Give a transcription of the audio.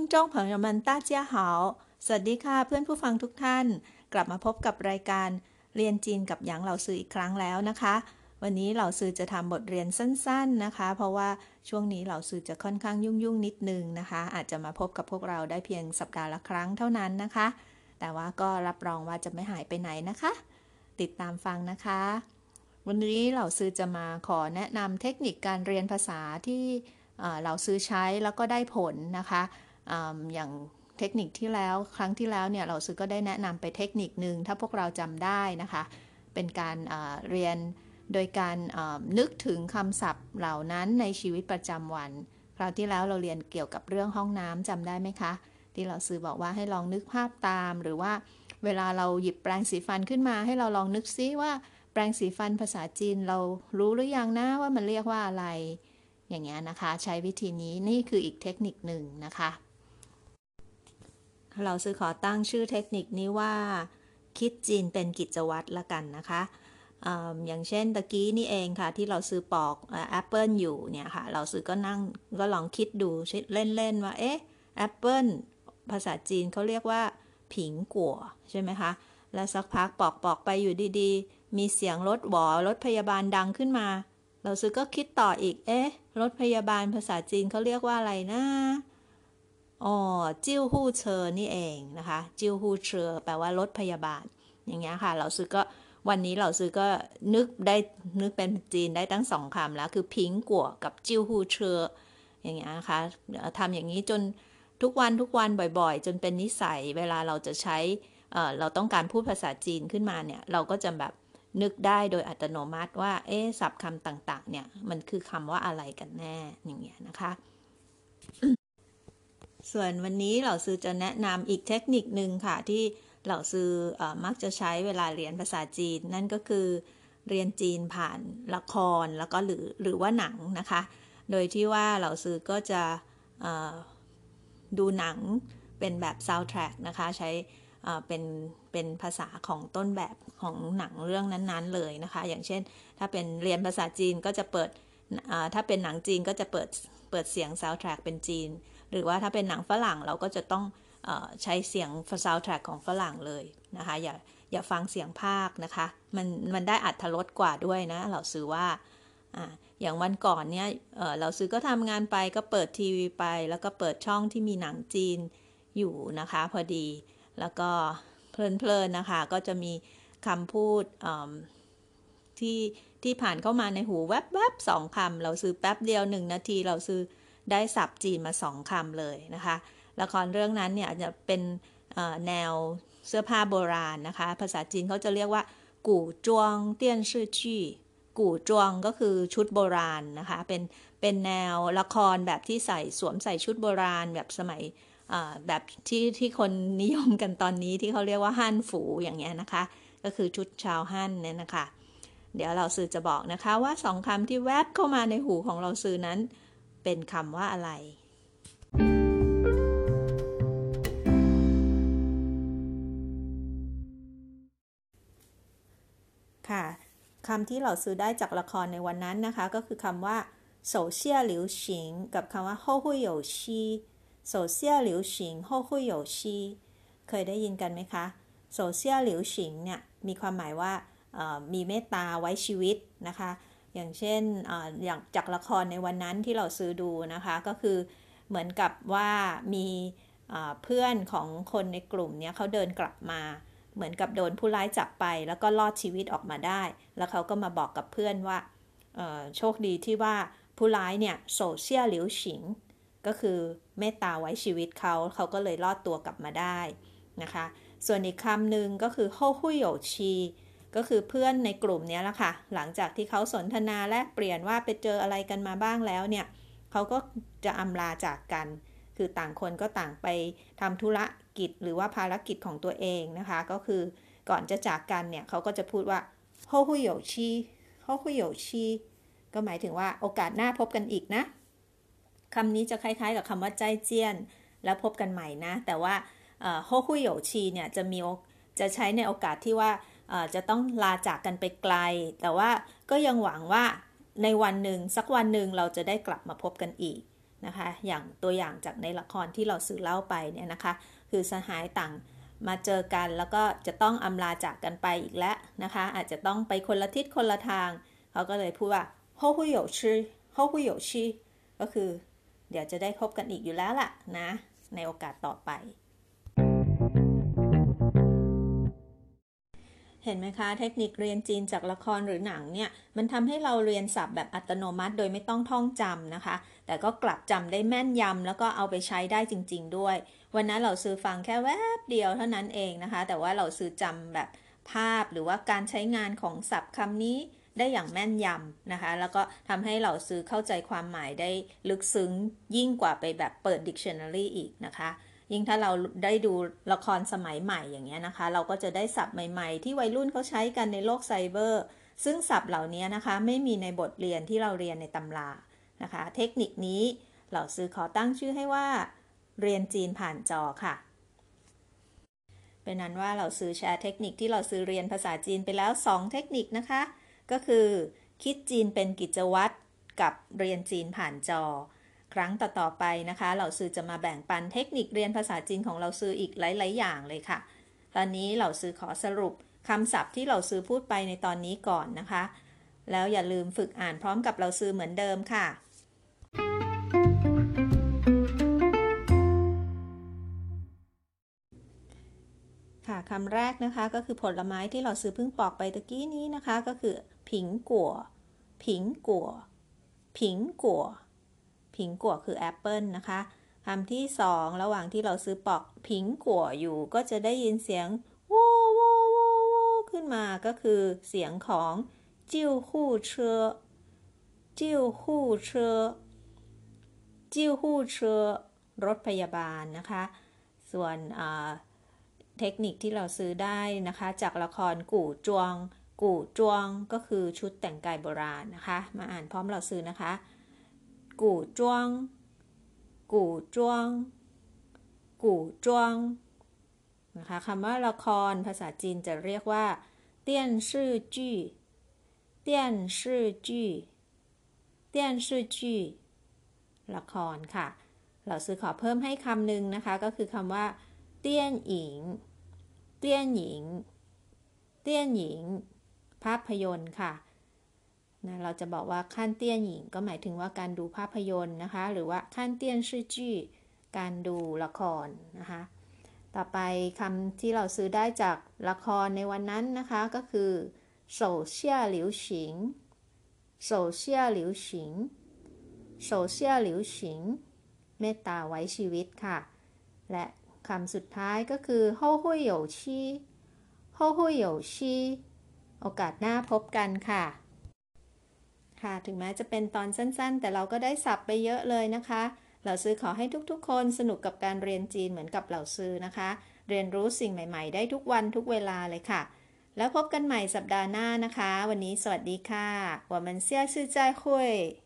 听众朋友们大家好สวัสดีค่ะเพื่อนผู้ฟังทุกท่าน กลับมาพบกับรายการเรียนจีนกับหยางเหล่าซืออีกครั้งแล้วนะคะ วันนี้เหล่าซือจะทำบทเรียนสั้นๆนะคะ เพราะว่าช่วงนี้เหล่าซือจะค่อนข้างยุ่งๆนิดนึงนะคะ อาจจะมาพบกับพวกเราได้เพียงสัปดาห์ละครั้งเท่านั้นนะคะ แต่ว่าก็รับรองว่าจะไม่หายไปไหนนะคะ ติดตามฟังนะคะ วันนี้เหล่าซือจะมาขอแนะนำเทคนิคการเรียนภาษาที่เราซื้อใช้แล้วก็ได้ผลนะคะ อย่างเทคนิคที่แล้วครั้งที่แล้วเนี่ยเราซื้อก็ได้แนะนำไปเทคนิคหนึ่งถ้าพวกเราจำได้นะคะ เป็นการเรียนโดยการนึกถึงคำศัพท์เหล่านั้นในชีวิตประจำวัน คราวที่แล้วเราเรียนเกี่ยวกับเรื่องห้องน้ำจำได้ไหมคะ ที่เราซื้อบอกว่าให้ลองนึกภาพตามหรือว่าเวลาเราหยิบแปรงสีฟันขึ้นมา ให้เราลองนึกซิว่าแปรงสีฟันภาษาจีนเรารู้หรือยังนะว่ามันเรียกว่าอะไร อย่างเงี้ยนะคะ ใช้วิธีนี้นี่คืออีกเทคนิคหนึ่งนะคะ เหล่าซือขอตั้งชื่อเทคนิคนี้ว่าคิดจีนเป็นกิจวัตรละกันนะคะอย่างเช่นตะกี้นี่เองค่ะ ที่เหล่าซือปอกแอปเปิลอยู่เนี่ยค่ะ เหล่าซือก็นั่งก็ลองคิดดูเล่น ๆ ว่า เอ๊ะแอปเปิลภาษาจีนเขาเรียกว่าผิงกัวใช่ไหมคะ แล้วสักพักปอกปอกไปอยู่ดีๆ มีเสียงรถหวอรถพยาบาลดังขึ้นมา เราซื้อก็คิดต่ออีก เอ๊ะ รถพยาบาลภาษาจีนเขาเรียกว่าอะไรนะ อ๋อจิ้วฮู้เชอนี่เองนะคะ จิ้วฮู้เชอแปลว่ารถพยาบาล อย่างเงี้ยค่ะ เราซื้อก็วันนี้เราซื้อก็นึกได้นึกเป็นจีนได้ทั้งสองคำแล้ว คือพิงกัวกับจิ้วฮู้เชออย่างเงี้ยนะคะทำอย่างนี้จนทุกวันทุกวันบ่อยๆ จนเป็นนิสัยเวลาเราจะใช้เราต้องการพูดภาษาจีนขึ้นมาเนี่ย เราก็จะแบบนึกได้โดยอัตโนมัติว่า เอ๊ศัพท์คำต่าง ๆ เนี่ย มันคือคำว่าอะไรกันแน่อย่างเงี้ยนะคะ ส่วนวันนี้เหล่าซื้อจะแนะนำอีกเทคนิคหนึ่งค่ะ ที่เหล่าซื้ออมักจะใช้เวลาเรียนภาษาจีน นั่นก็คือเรียนจีนผ่านละครแล้วก็หรือหรือว่าหนังนะคะ โดยที่ว่าเหล่าซือก็จะดูหนังเป็นแบบซาวด์แทร็กนะคะใช้เป็นเป็นภาษาของต้นแบบของหนังเรื่องนั้นๆเลยนะคะ อย่างเช่น ถ้าเป็นเรียนภาษาจีนก็จะเปิดถ้าเป็นหนังจีนก็จะเปิดเปิดเสียงซาวด์แทร็กเป็นจีน หรือว่าถ้าเป็นหนังฝรั่งเราก็จะต้องใช้เสียงซาวด์แทร็กของฝรั่งเลยนะคะ อย่าอย่าฟังเสียงภาคนะคะ มันมันได้อัตรสกว่าด้วยนะ เราซื้อว่าอย่างวันก่อนเนี่ยเเราซื้อก็ทำงานไปก็เปิดทีวีไป แล้วก็เปิดช่องที่มีหนังจีนอยู่นะคะ พอดีแล้วก็เพลินๆนะคะ ก็จะมีคำพูดที่ที่ผ่านเข้ามาในหูแวบๆสองคำเราซื้อแป๊บเดียวหนึ่งนาทีเราซื้อ ได้สับจีนมาสองคำเลยนะคะ ละครเรื่องนั้นเนี่ยจะเป็นแนวเสื้อผ้าโบราณนะคะ ภาษาจีนเขาจะเรียกว่า กู่จวงเตี้ยนชื่อจี้ กู่จวงก็คือชุดโบราณนะคะ เป็นเป็นแนวละครแบบที่ใส่สวมใส่ชุดโบราณแบบสมัยแบบที่ที่คนนิยมกันตอนนี้ที่เขาเรียกว่าฮั่นฝูอย่างเงี้ยนะคะ ก็คือชุดชาวฮั่นเนี่ยนะคะ เดี๋ยวเราสื่อจะบอกนะคะว่าสองคำที่แวบเข้ามาในหูของเราสื่อนั้น เป็นคำว่าอะไร ค่ะคำที่เราซื้อได้จากละครในวันนั้นนะคะ ก็คือคำว่าโซเชียหลิวฉิงกับคำว่าโฮหุยโยชีโซเชียลหลิวฉิงโฮคุยโยชีเคยได้ยินกันไหมคะโซเชียลหลิวฉิงเนี่ยมีความหมายว่ามีเมตตาไว้ชีวิตนะคะ อย่างเช่นอย่างจากละครในวันนั้นที่เราซื้อดูนะคะ ก็คือเหมือนกับว่ามีเพื่อนของคนในกลุ่มนี้เขาเดินกลับมา เหมือนกับโดนผู้ร้ายจับไป แล้วก็รอดชีวิตออกมาได้ แล้วเขาก็มาบอกกับเพื่อนว่าโชคดีที่ว่าผู้ร้ายเนี่ยโซเชียลหลิวฉิง ก็คือเมตตาไว้ชีวิตเขาเขาก็เลยรอดตัวกลับมาได้นะคะ ส่วนอีกคำหนึ่งก็คือโฮฮุยโยชี ก็คือเพื่อนในกลุ่มนี้แหละค่ะ หลังจากที่เขาสนทนาแลกเปลี่ยนว่าไปเจออะไรกันมาบ้างแล้วเนี่ยเขาก็จะอำลาจากกัน คือต่างคนก็ต่างไปทำธุรกิจหรือว่าภารกิจของตัวเองนะคะ ก็คือก่อนจะจากกันเนี่ยเขาก็จะพูดว่าโฮฮุยโยชีโฮฮุยโยชีก็หมายถึงว่าโอกาสหน้าพบกันอีกนะคำนี้จะคล้ายๆ กับคำว่าใจเจียน แล้วพบกันใหม่นะ แต่ว่าโฮคุยโยชีเนี่ยจะมีจะใช้ในโอกาสที่ว่า จะต้องลาจากกันไปไกล แต่ว่าก็ยังหวังว่าในวันหนึ่งสักวันหนึ่งเราจะได้กลับมาพบกันอีกนะคะ อย่างตัวอย่างจากในละครที่เราสื่อเล่าไปเนี่ยนะคะ คือสหายต่างมาเจอกันแล้วก็จะต้องอำลาจากกันไปอีกแล้วนะคะ อาจจะต้องไปคนละทิศคนละทาง เขาก็เลยพูดว่าโฮฮุโยชิโฮฮุโยชิก็คือ เดี๋ยวจะได้พบกันอีกอยู่แล้วล่ะนะ ในโอกาสต่อไป เห็นไหมคะ เทคนิคเรียนจีนจากละครหรือหนังเนี่ย มันทำให้เราเรียนศัพท์แบบอัตโนมัติโดยไม่ต้องท่องจำนะคะ แต่ก็กลับจำได้แม่นยำแล้วก็เอาไปใช้ได้จริง ๆ ด้วย วันนั้นเราซื้อฟังแค่แวบเดียวเท่านั้นเองนะคะ แต่ว่าเราซื้อจำแบบภาพหรือว่าการใช้งานของศัพท์คำนี้ได้อย่างแม่นยำนะคะ แล้วก็ทำให้เราซื้อเข้าใจความหมายได้ลึกซึ้งยิ่งกว่าไปแบบเปิด dictionary อีกนะคะ ยิ่งถ้าเราได้ดูละครสมัยใหม่อย่างเงี้ยนะคะ เราก็จะได้ศัพท์ใหม่ ๆ ที่วัยรุ่นเขาใช้กันในโลกไซเบอร์ ซึ่งศัพท์เหล่านี้นะคะ ไม่มีในบทเรียนที่เราเรียนในตำรานะคะ เทคนิคนี้เราซื้อขอตั้งชื่อให้ว่า เรียนจีนผ่านจอค่ะ เป็นนั้นว่าเราซื้อแชร์เทคนิคที่เราซื้อเรียนภาษาจีนไปแล้ว 2 เทคนิคนะคะ ก็คือ คิดจีนเป็นกิจวัตรกับเรียนจีนผ่านจอ ครั้งต่อๆไปนะคะเราซื้อจะมาแบ่งปันเทคนิคเรียนภาษาจีนของเราซื้ออีกหลายๆอย่างเลยค่ะ ตอนนี้เราซื้อขอสรุปคำศัพท์ที่เราซื้อพูดไปในตอนนี้ก่อนนะคะ แล้วอย่าลืมฝึกอ่านพร้อมกับเราซื้อเหมือนเดิมค่ะ ค่ะคำแรกนะคะก็คือผลไม้ที่เราซื้อเพิ่งปอกไปตะกี้นี้นะคะ ก็คือผิงกัวผิงกัวผิงกัว ผิงกัวคือแอปเปิลนะคะคำที่สองระหว่างที่เราซื้อปอกผิงกัวอยู่ก็จะได้ยินเสียงว้โว้โว้โว้ขึ้นมาก็คือเสียงของจิ้วหู่เชอจิ้วหู่เชอจิ้วหู่เชอรถพยาบาลนะคะ ส่วนเทคนิคที่เราซื้อได้นะคะ จากละครกู่จวง กู่จวงก็คือชุดแต่งกายโบราณนะคะ มาอ่านพร้อมเราซื้อนะคะ กู่จวงกู่จวงกู่จวงนะคะคำว่าละครภาษาจีนจะเรียกว่า เตี้ยนชื่อจี้เตี้ยนชื่อจี้เตี้ยนชื่อจี้ละครค่ะ เราซื้อขอเพิ่มให้คำหนึ่งนะคะ ก็คือคำว่า เตี้ยนหญิง เตี้ยนหญิง เตี้ยนหญิง ภาพยนตร์ค่ะ นะเราจะบอกว่าขั้นเตี้ยนหญิงก็หมายถึงว่าการดูภาพยนตร์นะคะ หรือว่าขั้นเตี้ยนชื่อจี้การดูละครนะคะ ต่อไปคำที่เราซื้อได้จากละครในวันนั้นนะคะก็คือโซเชียหลิวฉิงโซเชียหลิวฉิงโซเชียหลิวฉิงเมตตาไว้ชีวิตค่ะ และคำสุดท้ายก็คือโฮหุยโยชีโฮหุยโยชีโอกาสหน้าพบกันค่ะ ค่ะ ถึงแม้จะเป็นตอนสั้นๆ แต่เราก็ได้สับไปเยอะเลยนะคะ เราซื้อขอให้ทุกๆ คนสนุกกับการเรียนจีนเหมือนกับเราซื้อนะคะ เรียนรู้สิ่งใหม่ๆ ได้ทุกวันทุกเวลาเลยค่ะ แล้วพบกันใหม่สัปดาห์หน้านะคะ วันนี้สวัสดีค่ะ我们下次再会